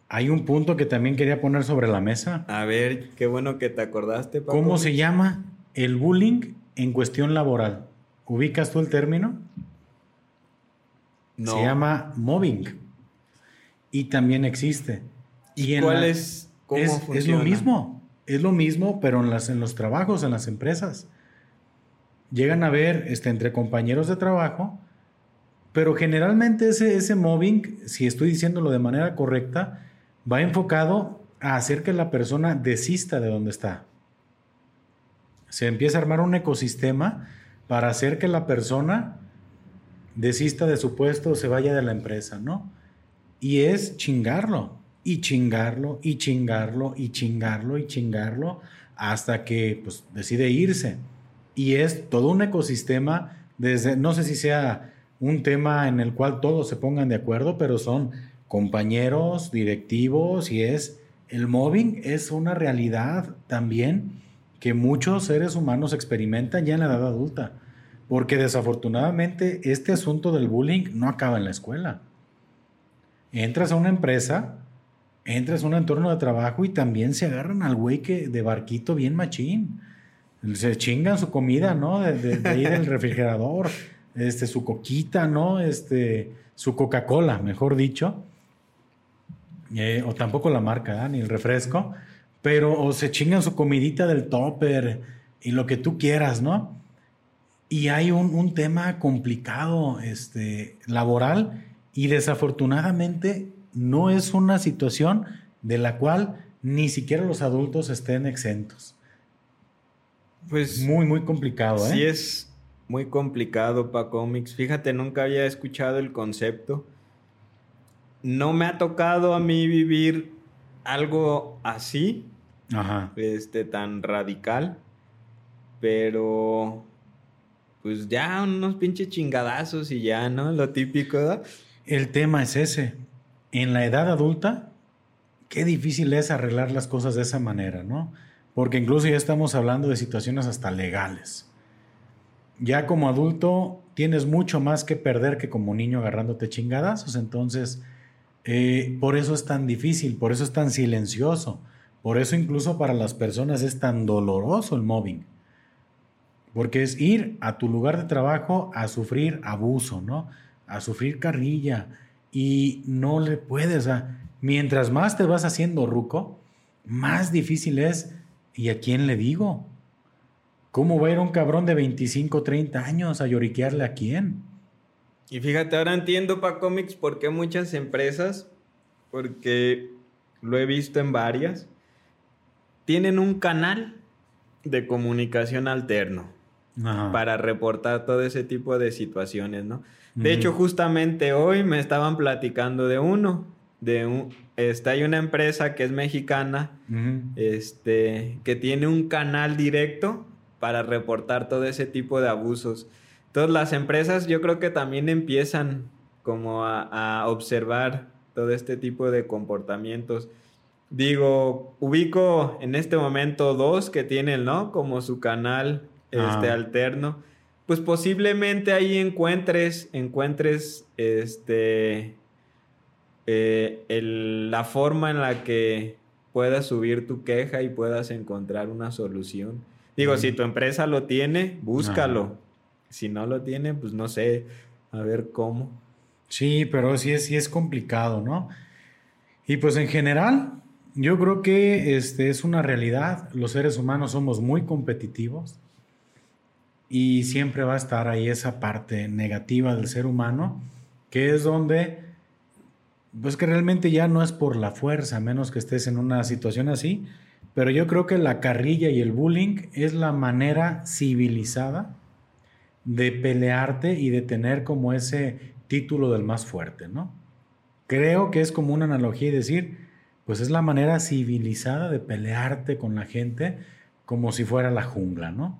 Speaker 1: hay un punto que también quería poner sobre la mesa.
Speaker 2: A ver, qué bueno que te acordaste.
Speaker 1: Paco. ¿Cómo se llama el bullying en cuestión laboral? ¿Ubicas tú el término? No. Se llama mobbing. Y también existe.
Speaker 2: ¿Y, cuál es? ¿Cómo
Speaker 1: es, funciona? es lo mismo. Es lo mismo, pero en, las, en los trabajos, en las empresas llegan a ver este, entre compañeros de trabajo, pero generalmente ese, ese mobbing, si estoy diciéndolo de manera correcta, va enfocado a hacer que la persona desista de donde está. Se empieza a armar un ecosistema para hacer que la persona desista de su puesto o se vaya de la empresa, ¿no? Y es chingarlo, y chingarlo, y chingarlo, y chingarlo, y chingarlo, hasta que pues, decide irse y es todo un ecosistema, desde, no sé si sea un tema en el cual todos se pongan de acuerdo, pero son compañeros, directivos y es el mobbing es una realidad también que muchos seres humanos experimentan ya en la edad adulta, porque desafortunadamente este asunto del bullying no acaba en la escuela. Entras a una empresa, entras a un entorno de trabajo y también se agarran al güey que de barquito bien machín se chingan su comida, ¿no? De, ahí del refrigerador, este, su coquita, ¿no? Este, su Coca-Cola, mejor dicho. Eh, o tampoco la marca, ¿eh? ni el refresco. Pero o se chingan su comidita del topper y lo que tú quieras, ¿no? Y hay un, un tema complicado, este, laboral, y desafortunadamente no es una situación de la cual ni siquiera los adultos estén exentos. Pues. Muy, muy complicado, ¿eh?
Speaker 2: Sí, es muy complicado para cómics. Fíjate, nunca había escuchado el concepto. No me ha tocado a mí vivir algo así, este, tan radical, pero pues ya unos pinches chingadazos y ya, ¿no? Lo típico.
Speaker 1: El tema es ese. En la edad adulta, qué difícil es arreglar las cosas de esa manera, ¿no? Porque incluso ya estamos hablando de situaciones hasta legales. Ya como adulto tienes mucho más que perder que como niño agarrándote chingadazos, entonces eh, por eso es tan difícil, por eso es tan silencioso, por eso incluso para las personas es tan doloroso el mobbing. Porque es ir a tu lugar de trabajo a sufrir abuso, ¿no? A sufrir carrilla. Y no le puedes. O mientras más te vas haciendo ruco, más difícil es. ¿Y a quién le digo? ¿Cómo va a ir un cabrón de 25, 30 años a lloriquearle a quién?
Speaker 2: Y fíjate, ahora entiendo para cómics por qué muchas empresas, porque lo he visto en varias, tienen un canal de comunicación alterno para reportar todo ese tipo de situaciones, ¿no? De hecho, justamente hoy me estaban platicando de uno, de un, este, hay una empresa que es mexicana, este, que tiene un canal directo para reportar todo ese tipo de abusos. Entonces las empresas yo creo que también empiezan como a, a observar todo este tipo de comportamientos. Digo, ubico en este momento dos que tienen, ¿no? Como su canal este, alterno, pues posiblemente ahí encuentres, encuentres este, eh, la forma en la que puedas subir tu queja y puedas encontrar una solución. Digo, si tu empresa lo tiene, búscalo. Si no lo tiene, pues no sé, a ver cómo.
Speaker 1: Sí, pero sí es, sí es complicado, ¿no? Y pues en general, yo creo que este es una realidad. Los seres humanos somos muy competitivos y siempre va a estar ahí esa parte negativa del ser humano, que es donde, pues que realmente ya no es por la fuerza, menos que estés en una situación así, pero yo creo que la carrilla y el bullying es la manera civilizada de pelearte y de tener como ese título del más fuerte, ¿no? Creo que es como una analogía y decir, pues es la manera civilizada de pelearte con la gente como si fuera la jungla, ¿no?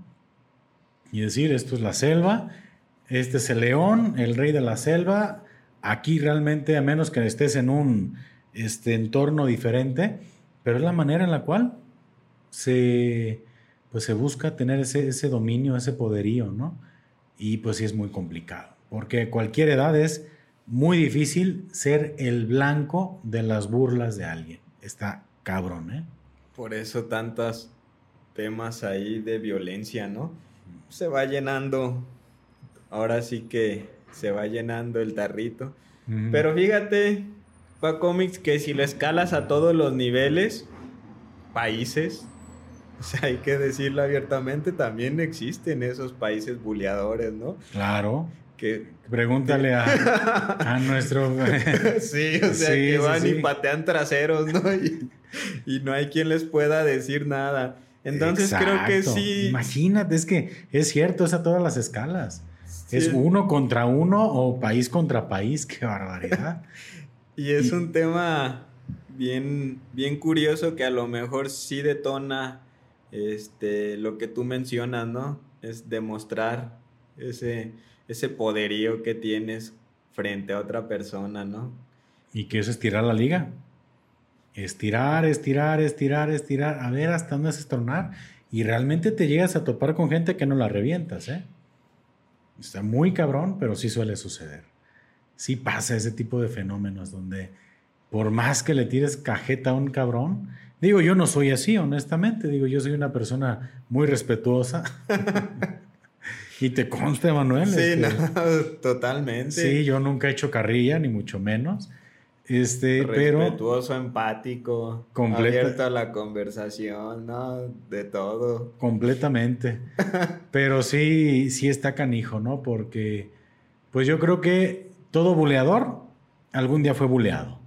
Speaker 1: y decir, esto es la selva, este es el león, el rey de la selva, aquí realmente, a menos que estés en un este, entorno diferente, pero es la manera en la cual se, pues se busca tener ese, ese dominio, ese poderío, ¿no? Y pues sí es muy complicado, porque cualquier edad es muy difícil ser el blanco de las burlas de alguien. Está cabrón, ¿eh?
Speaker 2: Por eso tantos temas ahí de violencia, ¿no? se va llenando, ahora sí que se va llenando el tarrito. Pero fíjate, pa cómics que si lo escalas a todos los niveles, países, o sea, hay que decirlo abiertamente, también existen esos países buleadores, ¿no?
Speaker 1: Claro. Que, Pregúntale a, nuestro...
Speaker 2: sí, o sea, que van y patean traseros, ¿no? y, no hay quien les pueda decir nada. Entonces creo que sí.
Speaker 1: Imagínate, es que es cierto, es a todas las escalas. Es uno contra uno o país contra país, qué barbaridad.
Speaker 2: y es un tema bien, bien curioso que a lo mejor sí detona este, lo que tú mencionas, ¿no? Es demostrar ese, ese poderío que tienes frente a otra persona, ¿no?
Speaker 1: Y que es estirar la liga. Estirar, estirar, estirar, estirar, a ver hasta dónde haces tronar. Y realmente te llegas a topar con gente que no la revientas, ¿eh? Está muy cabrón, pero sí suele suceder. Sí pasa ese tipo de fenómenos donde por más que le tires cajeta a un cabrón, digo, yo no soy así, honestamente, digo, yo soy una persona muy respetuosa. y te conste, Manuel.
Speaker 2: Sí, este, totalmente.
Speaker 1: Sí, yo nunca he hecho carrilla, ni mucho menos. Este,
Speaker 2: Respetuoso, empático, abierto a la conversación, ¿no? De todo.
Speaker 1: Completamente. pero sí, sí está canijo, ¿no? Porque, pues yo creo que todo buleador algún día fue buleado.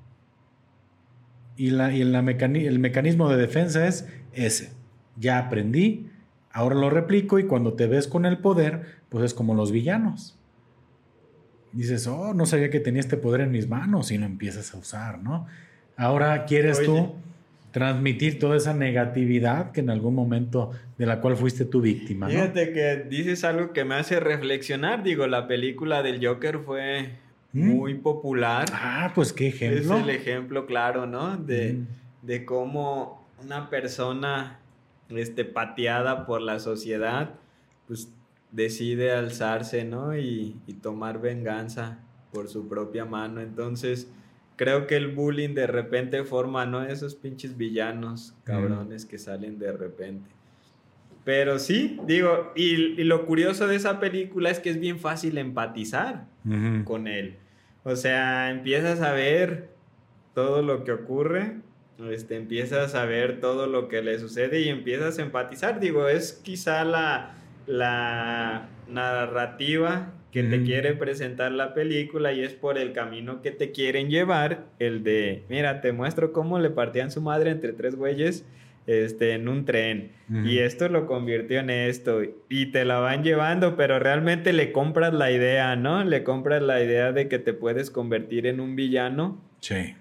Speaker 1: Y, la, y el mecanismo de defensa es ese. Ya aprendí, ahora lo replico y cuando te ves con el poder, pues es como los villanos dices, oh, no sabía que tenía este poder en mis manos y lo empiezas a usar, ¿no? Ahora quieres tú transmitir toda esa negatividad que en algún momento de la cual fuiste tu víctima. ¿no?
Speaker 2: Fíjate que dices algo que me hace reflexionar. Digo, la película del Joker fue ¿Mm? muy popular.
Speaker 1: Ah, pues qué ejemplo.
Speaker 2: Es el ejemplo claro, ¿no? De, mm. de cómo una persona este, pateada por la sociedad, pues decide alzarse, ¿no? Y, y tomar venganza por su propia mano. Entonces creo que el bullying de repente forma, ¿no? Esos pinches villanos cabrones que salen de repente. Pero sí, digo, y, lo curioso de esa película es que es bien fácil empatizar con él. O sea, empiezas a ver todo lo que ocurre, este, empiezas a ver todo lo que le sucede y empiezas a empatizar. Digo, es quizá la, la narrativa que te quiere presentar la película y es por el camino que te quieren llevar, el de, mira, te muestro cómo le partían su madre entre tres güeyes este, en un tren y esto lo convirtió en esto y te la van llevando, pero realmente le compras la idea, ¿no? Le compras la idea de que te puedes convertir en un villano.
Speaker 1: Sí.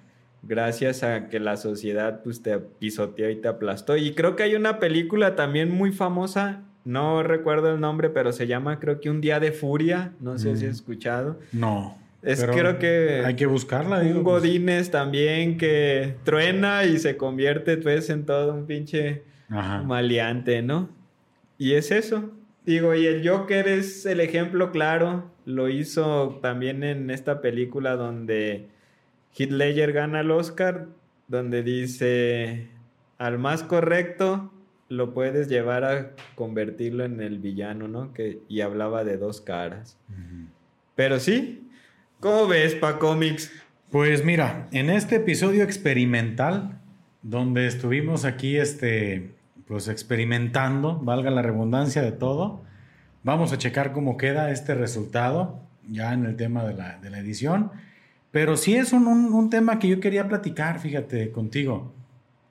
Speaker 2: Gracias a que la sociedad pues te pisoteó y te aplastó. Y creo que hay una película también muy famosa no recuerdo el nombre, pero se llama creo que Un Día de Furia. No sé si has mm. escuchado.
Speaker 1: No.
Speaker 2: Es creo que...
Speaker 1: Hay que buscarla,
Speaker 2: digo. Un pues. Godines también que truena y se convierte pues en todo un pinche maleante, ¿no? Y es eso. Digo, y el Joker es el ejemplo claro. Lo hizo también en esta película donde Heath Ledger gana el Oscar, donde dice, al más correcto lo puedes llevar a convertirlo en el villano, ¿no? Que, y hablaba de dos caras. Pero sí, ¿cómo ves, Pa Comics?
Speaker 1: Pues mira, en este episodio experimental, donde estuvimos aquí, este, pues experimentando, valga la redundancia de todo, vamos a checar cómo queda este resultado, ya en el tema de la, edición. Pero sí es un, un tema que yo quería platicar, fíjate, contigo.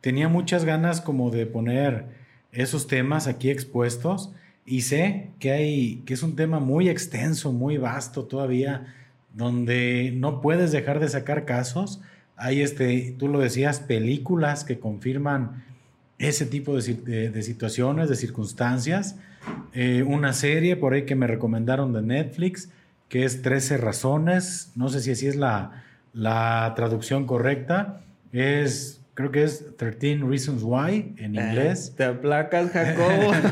Speaker 1: Tenía muchas ganas como de poner esos temas aquí expuestos y sé que hay que es un tema muy extenso, muy vasto todavía donde no puedes dejar de sacar casos. Hay este, tú lo decías, películas que confirman ese tipo de, situaciones, de circunstancias. Eh, una serie por ahí que me recomendaron de Netflix, que es 13 razones, no sé si así es la, la traducción correcta, es creo que es 13 Reasons Why en ah, inglés.
Speaker 2: Te aplacas, Jacobo.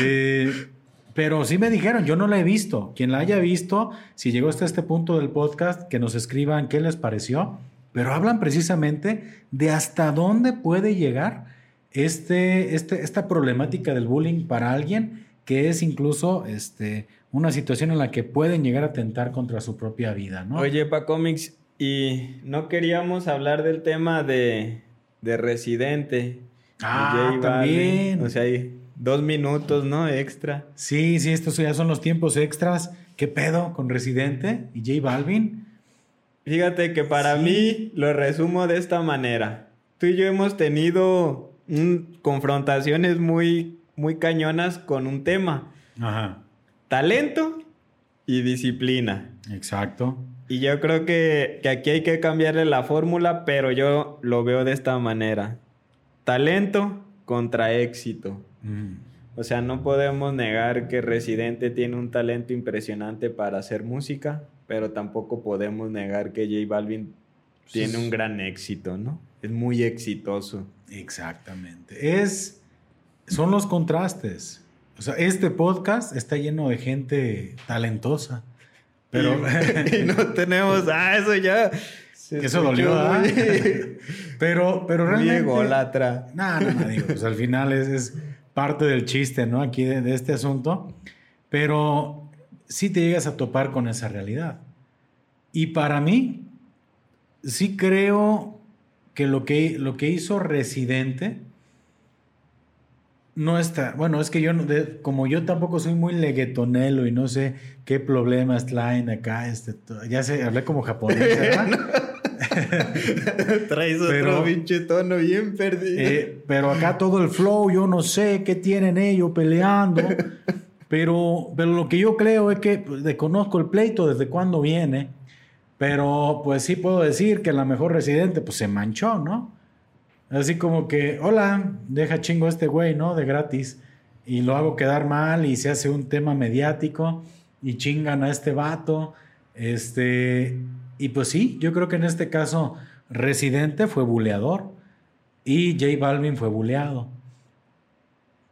Speaker 1: Eh, pero sí me dijeron, yo no la he visto. Quien la haya visto, si llegó hasta este punto del podcast, que nos escriban qué les pareció. Pero hablan precisamente de hasta dónde puede llegar este, este, esta problemática del bullying para alguien que es incluso este, una situación en la que pueden llegar a atentar contra su propia vida, ¿no?
Speaker 2: Oye, pa cómics, y no queríamos hablar del tema de, de Residente.
Speaker 1: Ah, también.
Speaker 2: O sea, hay dos minutos, ¿no? Extra.
Speaker 1: Sí, sí, estos ya son los tiempos extras. ¿Qué pedo con Residente y J Balvin?
Speaker 2: Fíjate que para mí lo resumo de esta manera. Tú y yo hemos tenido confrontaciones muy, muy cañonas con un tema.
Speaker 1: Ajá.
Speaker 2: Talento y disciplina.
Speaker 1: Exacto.
Speaker 2: Y yo creo que, aquí hay que cambiarle la fórmula, pero yo lo veo de esta manera. Talento contra éxito. Mm. O sea, no podemos negar que Residente tiene un talento impresionante para hacer música, pero tampoco podemos negar que J Balvin tiene un gran éxito, ¿no? Es muy exitoso.
Speaker 1: Exactamente. Es, son los contrastes. O sea, este podcast está lleno de gente talentosa
Speaker 2: pero. Y, no tenemos. Ah, eso ya.
Speaker 1: eso dolió, pero, pero realmente.
Speaker 2: Ególatra.
Speaker 1: No, no, no, digo, pues al final es, parte del chiste, ¿no? Aquí de, este asunto. Pero sí te llegas a topar con esa realidad. Y para mí, sí creo que lo que, lo que hizo Residente no está. Bueno, es que yo, como yo tampoco soy muy leguetonelo y no sé qué problemas traen acá, este, ya sé, hablé como japonés, ¿verdad?
Speaker 2: Traes otro pinche tono bien perdido.
Speaker 1: Eh, pero acá todo el flow, yo no sé qué tienen ellos peleando. pero, pero lo que yo creo es que pues, desconozco el pleito desde cuándo viene. Pero pues sí puedo decir que la mejor residente pues se manchó, ¿no? Así como que, hola, deja chingo a este güey, ¿no? De gratis. Y lo hago quedar mal y se hace un tema mediático y chingan a este vato. Este, y pues sí, yo creo que en este caso Residente fue buleador y J Balvin fue buleado.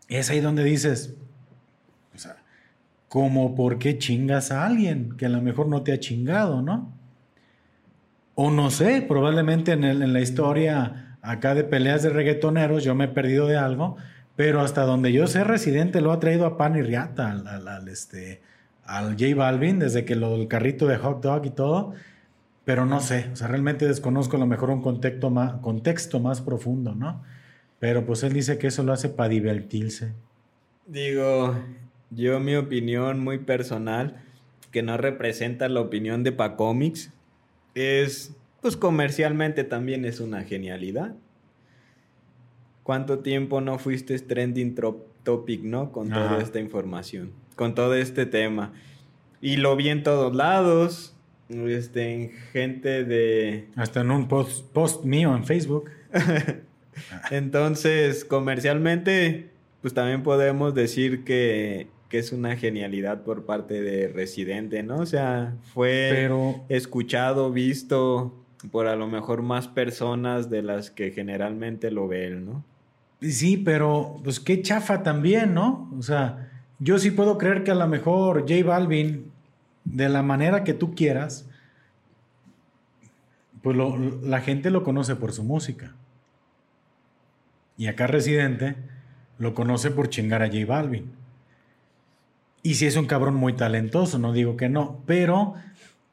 Speaker 1: Es ahí donde dices, o sea, como por qué chingas a alguien que a lo mejor no te ha chingado, ¿no? O no sé, probablemente en, en la historia acá de peleas de reggaetoneros yo me he perdido de algo, pero hasta donde yo sé, Residente lo ha traído a pan y riata al, este, al J Balvin, desde que lo del carrito de hot dog y todo. Pero no sé, o sea, realmente desconozco a lo mejor un contexto más, contexto más profundo, ¿no? Pero pues él dice que eso lo hace para divertirse.
Speaker 2: Digo, yo mi opinión muy personal, que no representa la opinión de Pacomics, es, pues comercialmente también es una genialidad. ¿Cuánto tiempo no fuiste trending topic, no? Con toda esta información, con todo este tema. Y lo vi en todos lados, este, en gente de...
Speaker 1: Hasta en un post, post mío en Facebook.
Speaker 2: Entonces, comercialmente, pues también podemos decir que, que, es una genialidad por parte de Residente, ¿no? O sea, fue escuchado, visto por a lo mejor más personas de las que generalmente lo ven, ¿no?
Speaker 1: Sí, pero pues qué chafa también, ¿no? O sea, yo sí puedo creer que a lo mejor J Balvin de la manera que tú quieras, pues la gente lo conoce por su música. Y acá Residente lo conoce por chingar a J Balvin. Y si es un cabrón muy talentoso, no digo que no, pero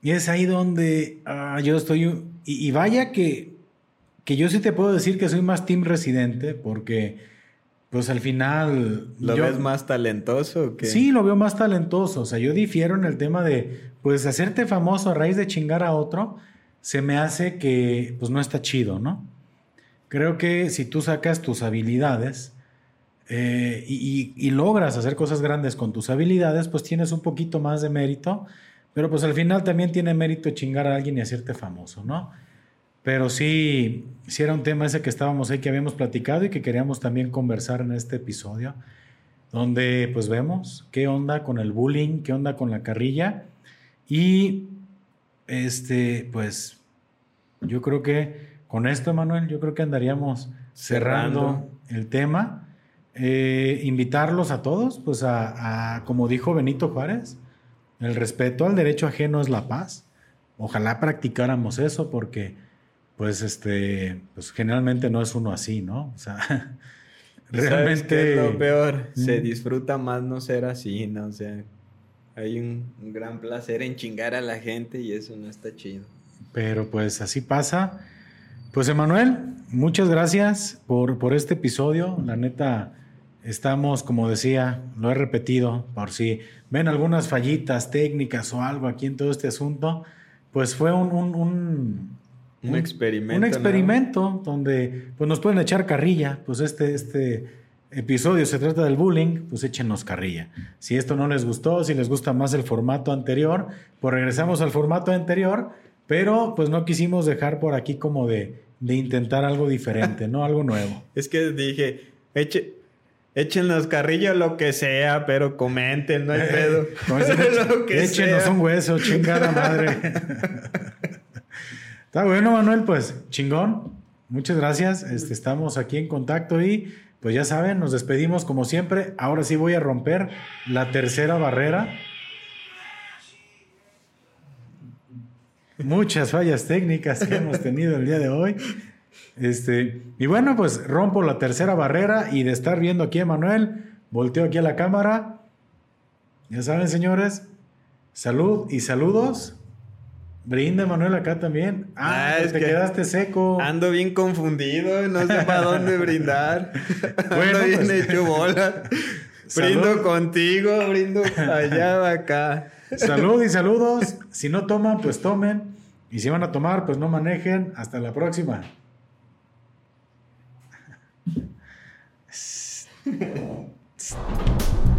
Speaker 1: es ahí donde ah, yo estoy. Y, vaya que, que yo sí te puedo decir que soy más Team Residente, porque pues al final...
Speaker 2: ¿Lo ves más talentoso? Que...
Speaker 1: Sí, lo veo más talentoso. O sea, yo difiero en el tema de, pues, hacerte famoso a raíz de chingar a otro, se me hace que, pues, no está chido, ¿no? Creo que si tú sacas tus habilidades eh, y, logras hacer cosas grandes con tus habilidades, pues tienes un poquito más de mérito, pero pues al final también tiene mérito chingar a alguien y hacerte famoso, ¿no? Pero sí, sí era un tema ese que estábamos ahí, que habíamos platicado y que queríamos también conversar en este episodio, donde pues vemos qué onda con el bullying, qué onda con la carrilla. Y este, pues yo creo que con esto, Manuel, yo creo que andaríamos cerrando, el tema. Eh, invitarlos a todos, pues a, a, como dijo Benito Juárez, el respeto al derecho ajeno es la paz. Ojalá practicáramos eso porque pues este, pues generalmente no es uno así, ¿no? O sea,
Speaker 2: realmente... lo peor, se disfruta más no ser así, ¿no? O sea, hay un, gran placer en chingar a la gente y eso no está chido.
Speaker 1: Pero pues así pasa. Pues Emanuel, muchas gracias por, por este episodio. La neta, estamos, como decía, lo he repetido, por si ven algunas fallitas técnicas o algo aquí en todo este asunto, pues fue un
Speaker 2: un, experimento.
Speaker 1: Un experimento donde pues, nos pueden echar carrilla. Pues este, este episodio se trata del bullying, pues échenos carrilla. Si esto no les gustó, si les gusta más el formato anterior, pues regresamos al formato anterior, pero pues no quisimos dejar por aquí como de, de intentar algo diferente, ¿no? Algo nuevo.
Speaker 2: Es que dije, eche, Échenos carrilla lo que sea, pero comenten, no hay pedo.
Speaker 1: échenos un hueso, chingada madre. Está bueno, Manuel, pues chingón. Muchas gracias. Este, estamos aquí en contacto y pues ya saben, nos despedimos como siempre. Ahora sí voy a romper la tercera barrera. Muchas fallas técnicas que hemos tenido el día de hoy. Este, y bueno, pues rompo la tercera barrera y de estar viendo aquí a Manuel, volteo aquí a la cámara. Ya saben, señores, salud y saludos. Brinda, Manuel, acá también. Ah, ah es te quedaste seco.
Speaker 2: Ando bien confundido, no sé para dónde brindar. Bueno, ando bien pues. hecho bola. Brindo contigo, brindo allá, acá.
Speaker 1: Salud y saludos. Si no toman, pues tomen. Y si van a tomar, pues no manejen. Hasta la próxima. っ